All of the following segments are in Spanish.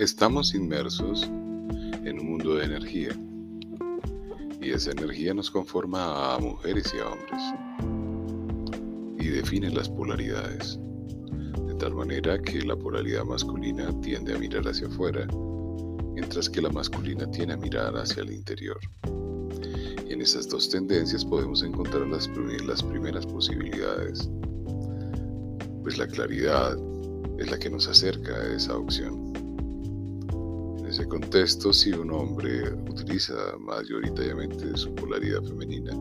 Estamos inmersos en un mundo de energía. Y esa energía nos conforma a mujeres y a hombres. Y define las polaridades. De tal manera que la polaridad masculina tiende a mirar hacia afuera mientras que la masculina tiende a mirar hacia el interior. Y en esas dos tendencias podemos encontrar las, las primeras posibilidades, pues la claridad es la que nos acerca a esa opción ese contexto, si un hombre utiliza mayoritariamente su polaridad femenina,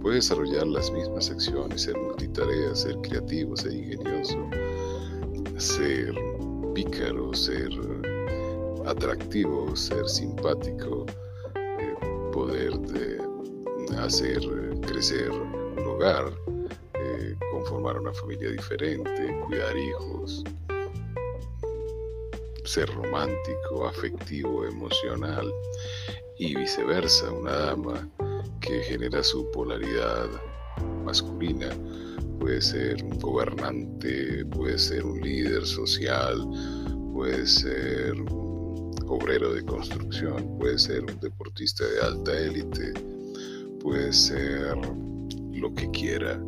puede desarrollar las mismas acciones, ser multitarea, ser creativo, ser ingenioso, ser pícaro, ser atractivo, ser simpático, eh, poder hacer crecer un hogar, eh, conformar una familia diferente, cuidar hijos, ser romántico, afectivo, emocional y viceversa, una dama que genera su polaridad masculina puede ser un gobernante, puede ser un líder social, puede ser un obrero de construcción, puede ser un deportista de alta élite, puede ser lo que quiera,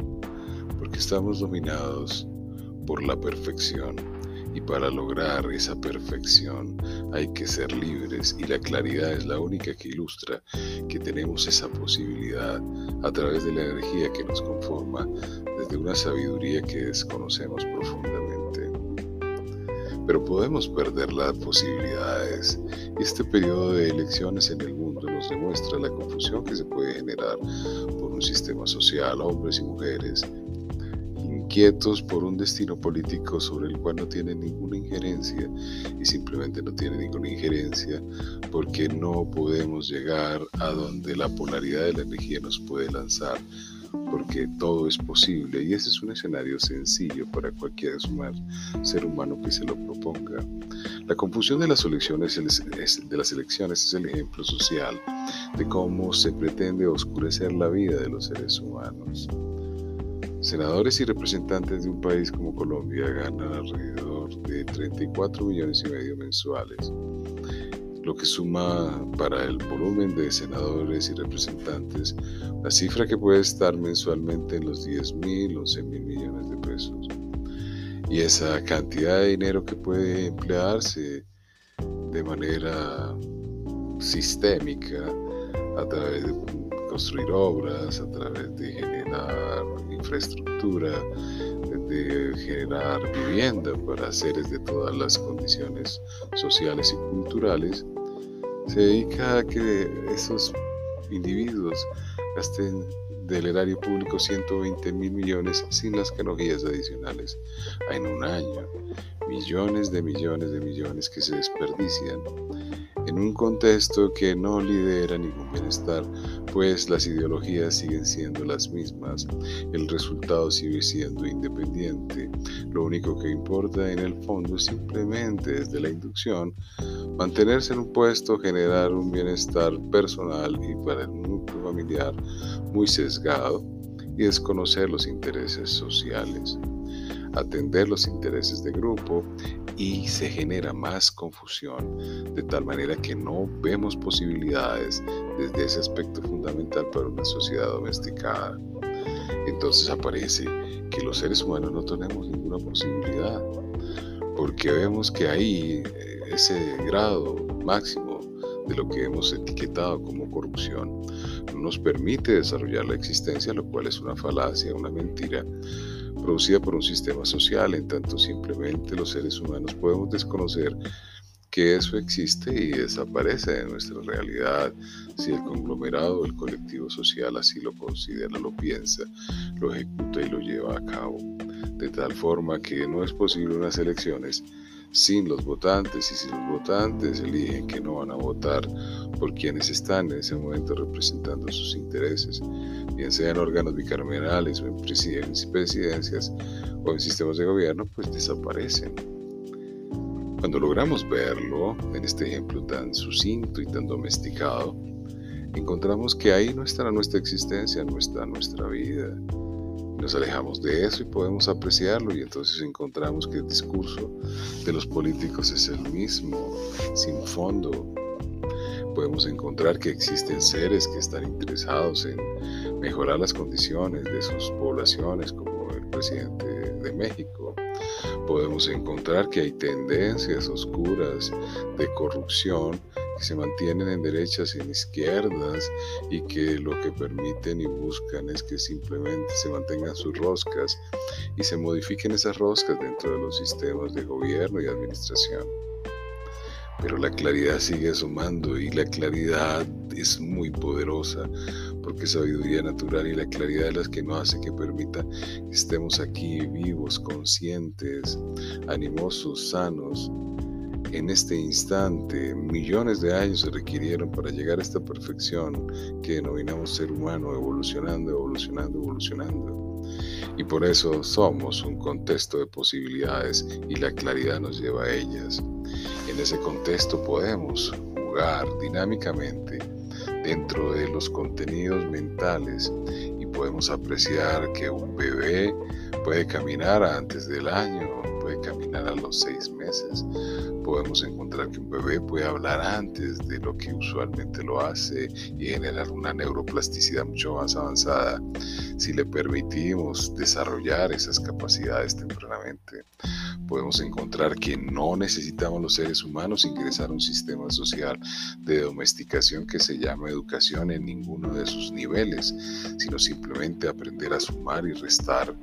porque estamos dominados por la perfección y para lograr esa perfección hay que ser libres y la claridad es la única que ilustra que tenemos esa posibilidad a través de la energía que nos conforma desde una sabiduría que desconocemos profundamente. Pero podemos perder las posibilidades y este periodo de elecciones en el mundo nos demuestra la confusión que se puede generar por un sistema social, hombres y mujeres, inquietos por un destino político sobre el cual no tienen ninguna injerencia y simplemente no tienen ninguna injerencia porque no podemos llegar a donde la polaridad de la energía nos puede lanzar porque todo es posible y ese es un escenario sencillo para cualquier ser humano que se lo proponga. La confusión de las elecciones, de las elecciones es el ejemplo social de cómo se pretende oscurecer la vida de los seres humanos. Senadores y representantes de un país como Colombia ganan alrededor de 34 millones y medio mensuales, lo que suma para el volumen de senadores y representantes la cifra que puede estar mensualmente en los 10 mil, 11 mil millones de pesos. Y esa cantidad de dinero que puede emplearse de manera sistémica a través de construir obras, a través de generar infraestructura, de generar vivienda para seres de todas las condiciones sociales y culturales, se dedica a que esos individuos gasten del erario público 120 mil millones sin las tecnologías adicionales en un año. Millones de millones de millones que se desperdician en un contexto que no lidera ningún bienestar, pues las ideologías siguen siendo las mismas, el resultado sigue siendo independiente. Lo único que importa en el fondo es simplemente desde la inducción mantenerse en un puesto, generar un bienestar personal y para el núcleo familiar muy sesgado y desconocer los intereses sociales atender los intereses de grupo y se genera más confusión, de tal manera que no vemos posibilidades desde ese aspecto fundamental para una sociedad domesticada. Entonces aparece que los seres humanos no tenemos ninguna posibilidad, porque vemos que ahí eh, ese grado máximo de lo que hemos etiquetado como corrupción no nos permite desarrollar la existencia, lo cual es una falacia, una mentira, producida por un sistema social, en tanto simplemente los seres humanos podemos desconocer que eso existe y desaparece de nuestra realidad si el conglomerado el colectivo social así lo considera, lo piensa, lo ejecuta y lo lleva a cabo. De tal forma que no es posible unas elecciones sin los votantes y si los votantes eligen que no van a votar por quienes están en ese momento representando sus intereses, bien sean órganos bicamerales o en presidencias o en sistemas de gobierno, pues desaparecen. Cuando logramos verlo, en este ejemplo tan sucinto y tan domesticado, encontramos que ahí no está nuestra existencia, no está nuestra vida, Nos alejamos de eso y podemos apreciarlo y entonces encontramos que el discurso de los políticos es el mismo, sin fondo. Podemos encontrar que existen seres que están interesados en mejorar las condiciones de sus poblaciones, como el presidente de México. Podemos encontrar que hay tendencias oscuras de corrupción que se mantienen en derechas y en izquierdas y que lo que permiten y buscan es que simplemente se mantengan sus roscas y se modifiquen esas roscas dentro de los sistemas de gobierno y administración. Pero la claridad sigue sumando y la claridad es muy poderosa porque es sabiduría natural y la claridad de las que no hace que permita que estemos aquí vivos, conscientes, animosos, sanos. En este instante, millones de años se requirieron para llegar a esta perfección que denominamos ser humano, evolucionando, evolucionando, evolucionando. Y por eso somos un contexto de posibilidades y la claridad nos lleva a ellas. En ese contexto podemos jugar dinámicamente dentro de los contenidos mentales y podemos apreciar que un bebé puede caminar antes del año, puede caminar a los seis meses, podemos encontrar que un bebé puede hablar antes de lo que usualmente lo hace y generar una neuroplasticidad mucho más avanzada si le permitimos desarrollar esas capacidades tempranamente. Podemos encontrar que no necesitamos los seres humanos ingresar a un sistema social de domesticación que se llama educación en ninguno de sus niveles, sino simplemente aprender a sumar y restar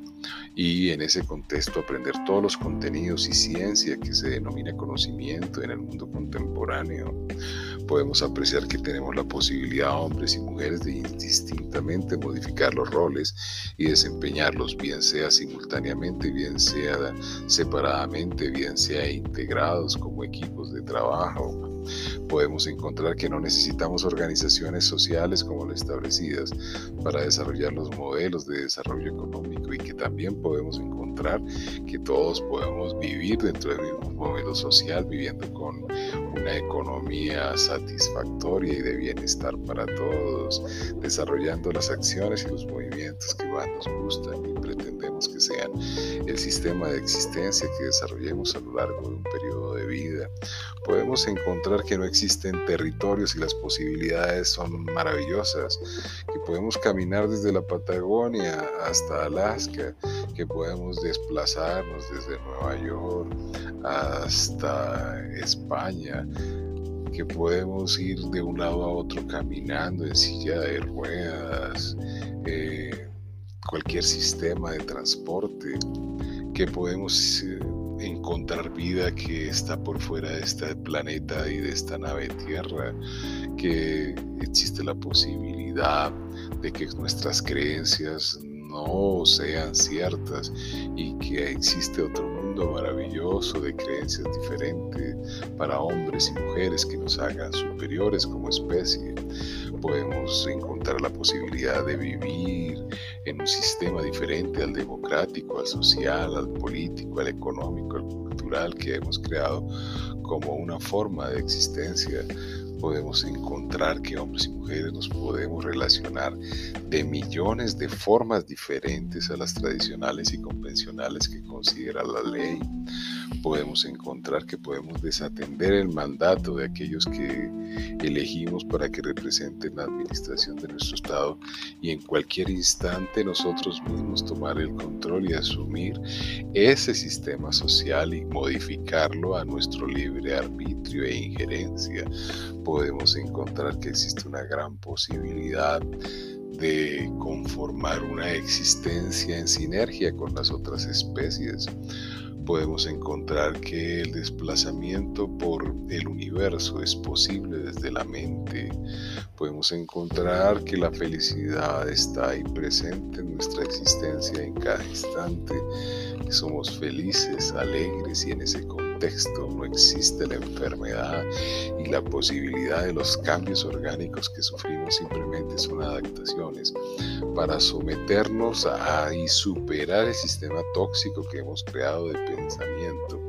y en ese contexto aprender todos los contenidos y ciencia que se denomina conocimiento en el mundo contemporáneo. Podemos apreciar que tenemos la posibilidad, hombres y mujeres, de indistintamente modificar los roles y desempeñarlos, bien sea simultáneamente, bien sea separadamente, bien sea integrados como equipos de trabajo podemos encontrar que no necesitamos organizaciones sociales como las establecidas para desarrollar los modelos de desarrollo económico y que también podemos encontrar que todos podemos vivir dentro del mismo modelo social, viviendo con una economía satisfactoria y de bienestar para todos, desarrollando las acciones y los movimientos que más nos gustan y pretendemos que sean el sistema de existencia que desarrollemos a lo largo de un periodo de vida. Podemos encontrar que no existen territorios y las posibilidades son maravillosas, que podemos caminar desde la Patagonia hasta Alaska, que podemos desplazarnos desde Nueva York hasta España, que podemos ir de un lado a otro caminando en silla de ruedas, eh, cualquier sistema de transporte, que podemos eh, encontrar vida que está por fuera de este planeta y de esta nave Tierra, que existe la posibilidad de que nuestras creencias no sean ciertas y que existe otro mundo maravilloso de creencias diferentes para hombres y mujeres que nos hagan superiores como especie. Podemos encontrar la posibilidad de vivir en un sistema diferente al democrático, al social, al político, al económico, al cultural que hemos creado como una forma de existencia podemos encontrar que hombres y mujeres nos podemos relacionar de millones de formas diferentes a las tradicionales y convencionales que considera la ley. Podemos encontrar que podemos desatender el mandato de aquellos que elegimos para que representen la administración de nuestro Estado y en cualquier instante nosotros mismos tomar el control y asumir ese sistema social y modificarlo a nuestro libre arbitrio e injerencia podemos encontrar que existe una gran posibilidad de conformar una existencia en sinergia con las otras especies. Podemos encontrar que el desplazamiento por el universo es posible desde la mente. Podemos encontrar que la felicidad está ahí presente en nuestra existencia en cada instante, somos felices, alegres y en ese contexto no existe la enfermedad y la posibilidad de los cambios orgánicos que sufrimos simplemente son adaptaciones. Para someternos a y superar el sistema tóxico que hemos creado de pensamiento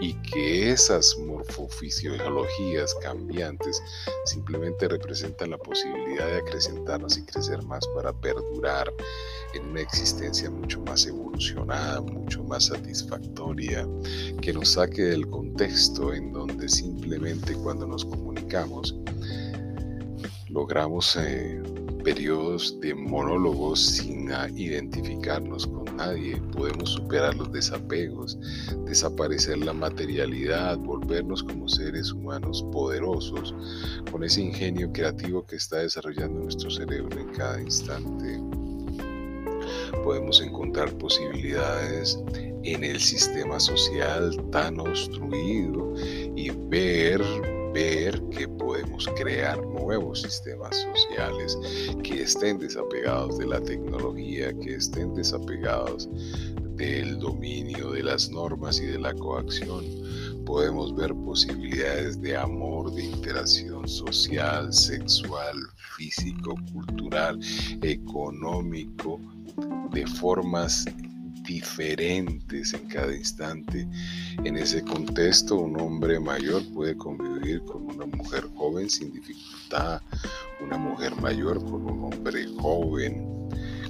y que esas morfofisiologías cambiantes simplemente representan la posibilidad de acrecentarnos y crecer más para perdurar en una existencia mucho más evolucionada, mucho más satisfactoria, que nos saque del contexto en donde simplemente cuando nos comunicamos logramos eh, periodos de monólogos sin identificarnos con nadie. Podemos superar los desapegos, desaparecer la materialidad, volvernos como seres humanos poderosos con ese ingenio creativo que está desarrollando nuestro cerebro en cada instante. Podemos encontrar posibilidades en el sistema social tan obstruido y ver ver que podemos crear nuevos sistemas sociales que estén desapegados de la tecnología, que estén desapegados del dominio de las normas y de la coacción. Podemos ver posibilidades de amor, de interacción social, sexual, físico, cultural, económico, de formas diferentes en cada instante. En ese contexto, un hombre mayor puede convivir con una mujer joven sin dificultad, una mujer mayor con un hombre joven,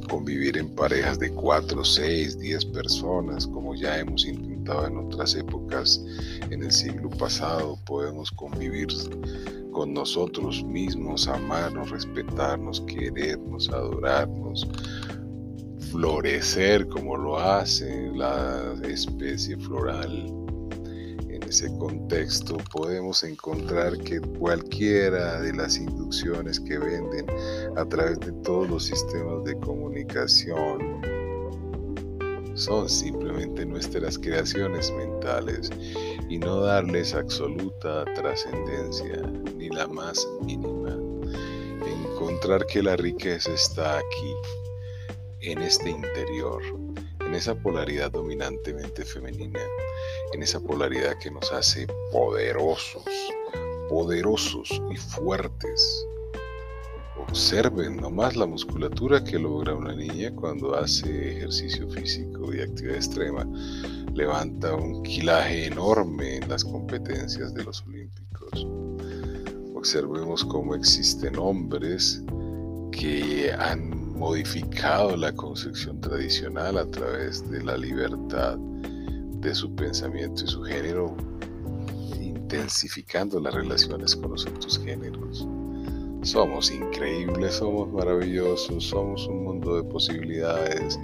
convivir en parejas de 4, 6, 10 personas, como ya hemos intentado en otras épocas en el siglo pasado, podemos convivir con nosotros mismos, amarnos, respetarnos, querernos, adorarnos, florecer como lo hace la especie floral. En ese contexto podemos encontrar que cualquiera de las inducciones que venden a través de todos los sistemas de comunicación son simplemente nuestras creaciones mentales y no darles absoluta trascendencia ni la más mínima. Encontrar que la riqueza está aquí en este interior, en esa polaridad dominantemente femenina, en esa polaridad que nos hace poderosos, poderosos y fuertes. Observen nomás la musculatura que logra una niña cuando hace ejercicio físico y actividad extrema. Levanta un quilaje enorme en las competencias de los olímpicos. Observemos cómo existen hombres que han modificado la concepción tradicional a través de la libertad de su pensamiento y su género, intensificando las relaciones con los otros géneros. Somos increíbles, somos maravillosos, somos un mundo de posibilidades.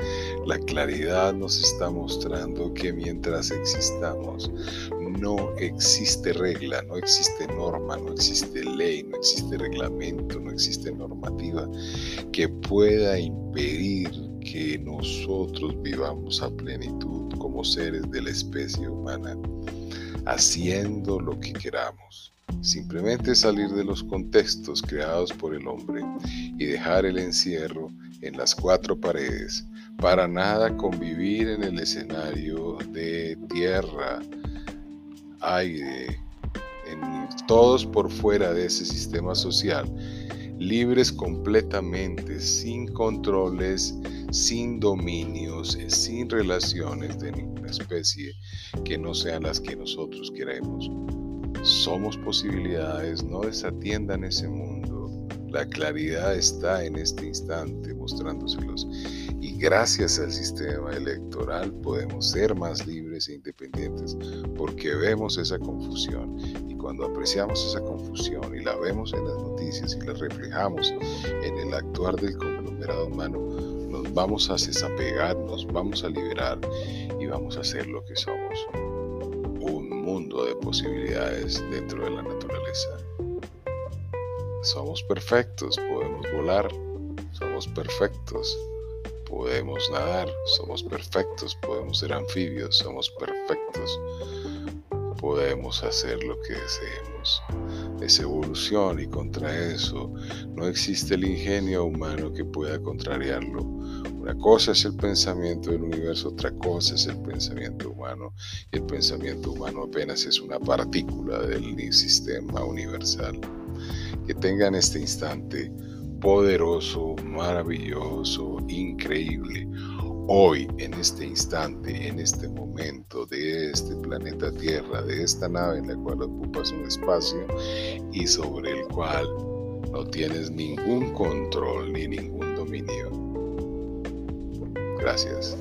La claridad nos está mostrando que mientras existamos, no existe regla, no existe norma, no existe ley, no existe reglamento, no existe normativa que pueda impedir que nosotros vivamos a plenitud como seres de la especie humana, haciendo lo que queramos. Simplemente salir de los contextos creados por el hombre y dejar el encierro en las cuatro paredes, para nada convivir en el escenario de tierra, aire, en, todos por fuera de ese sistema social, libres completamente, sin controles, sin dominios, sin relaciones de ninguna especie que no sean las que nosotros queremos. Somos posibilidades, no desatiendan ese mundo. La claridad está en este instante mostrándoselos. Y gracias al sistema electoral podemos ser más libres e independientes porque vemos esa confusión. Y cuando apreciamos esa confusión y la vemos en las noticias y la reflejamos en el actuar del conglomerado humano, nos vamos a desapegar, nos vamos a liberar y vamos a ser lo que somos mundo de posibilidades dentro de la naturaleza. Somos perfectos, podemos volar, somos perfectos, podemos nadar, somos perfectos, podemos ser anfibios, somos perfectos, podemos hacer lo que deseemos. Es evolución y contra eso no existe el ingenio humano que pueda contrariarlo una cosa es el pensamiento del universo, otra cosa es el pensamiento humano. Y el pensamiento humano apenas es una partícula del sistema universal. Que tengan este instante poderoso, maravilloso, increíble, hoy, en este instante, en este momento de este planeta Tierra, de esta nave en la cual ocupas un espacio y sobre el cual no tienes ningún control ni ningún dominio. Gracias.